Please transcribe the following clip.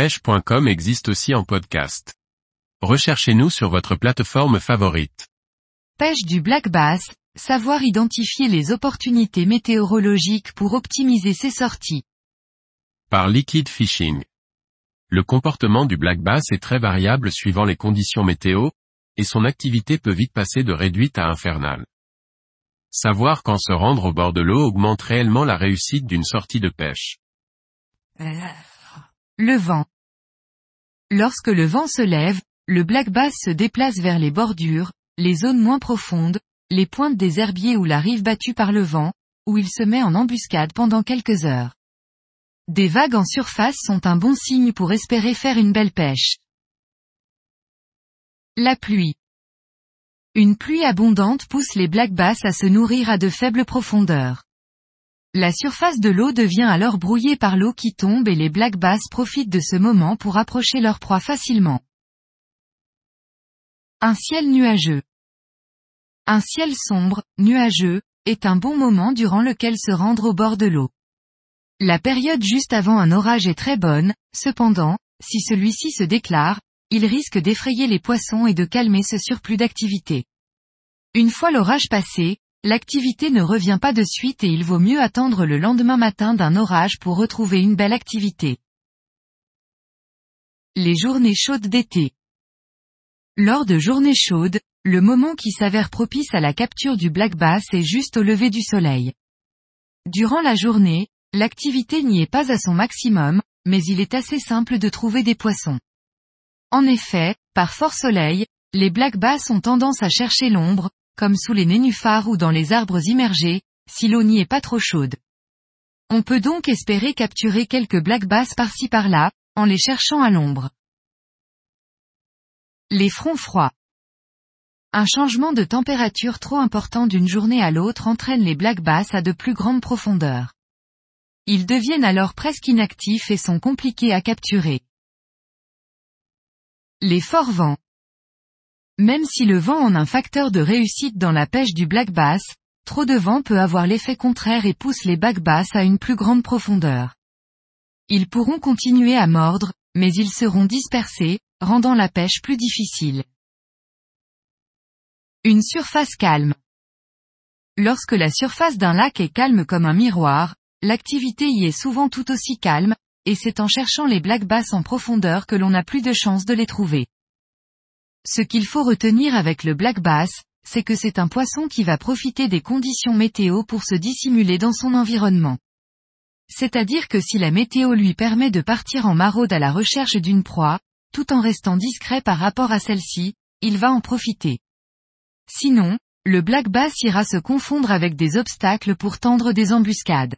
pêche.com existe aussi en podcast. Recherchez-nous sur votre plateforme favorite. Pêche du black bass, savoir identifier les opportunités météorologiques pour optimiser ses sorties. Par Liquid Fishing. Le comportement du black bass est très variable suivant les conditions météo, et son activité peut vite passer de réduite à infernale. Savoir quand se rendre au bord de l'eau augmente réellement la réussite d'une sortie de pêche. Le vent. Lorsque le vent se lève, le black bass se déplace vers les bordures, les zones moins profondes, les pointes des herbiers ou la rive battue par le vent, où il se met en embuscade pendant quelques heures. Des vagues en surface sont un bon signe pour espérer faire une belle pêche. La pluie. Une pluie abondante pousse les black bass à se nourrir à de faibles profondeurs. La surface de l'eau devient alors brouillée par l'eau qui tombe et les black bass profitent de ce moment pour approcher leur proie facilement. Un ciel nuageux. Un ciel sombre, nuageux, est un bon moment durant lequel se rendre au bord de l'eau. La période juste avant un orage est très bonne, cependant, si celui-ci se déclare, il risque d'effrayer les poissons et de calmer ce surplus d'activité. Une fois l'orage passé, l'activité ne revient pas de suite et il vaut mieux attendre le lendemain matin d'un orage pour retrouver une belle activité. Les journées chaudes d'été. Lors de journées chaudes, le moment qui s'avère propice à la capture du black bass est juste au lever du soleil. Durant la journée, L'activité n'y est pas à son maximum, mais il est assez simple de trouver des poissons. En effet, par fort soleil, les black bass ont tendance à chercher l'ombre, comme sous les nénuphars ou dans les arbres immergés, si l'eau n'y est pas trop chaude. On peut donc espérer capturer quelques black bass par-ci par-là, en les cherchant à l'ombre. Les fronts froids. Un changement de température trop important d'une journée à l'autre entraîne les black bass à de plus grandes profondeurs. Ils deviennent alors presque inactifs et sont compliqués à capturer. Les forts vents. Même si le vent en un facteur de réussite dans la pêche du black bass, trop de vent peut avoir l'effet contraire et pousse les black bass à une plus grande profondeur. Ils pourront continuer à mordre, mais ils seront dispersés, rendant la pêche plus difficile. Une surface calme. Lorsque la surface d'un lac est calme comme un miroir, L'activité y est souvent tout aussi calme, et c'est en cherchant les black bass en profondeur que l'on n'a plus de chance de les trouver. Ce qu'il faut retenir avec le black bass, c'est que c'est un poisson qui va profiter des conditions météo pour se dissimuler dans son environnement. C'est-à-dire que si la météo lui permet de partir en maraude à la recherche d'une proie, tout en restant discret par rapport à celle-ci, il va en profiter. Sinon, le black bass ira se confondre avec des obstacles pour tendre des embuscades.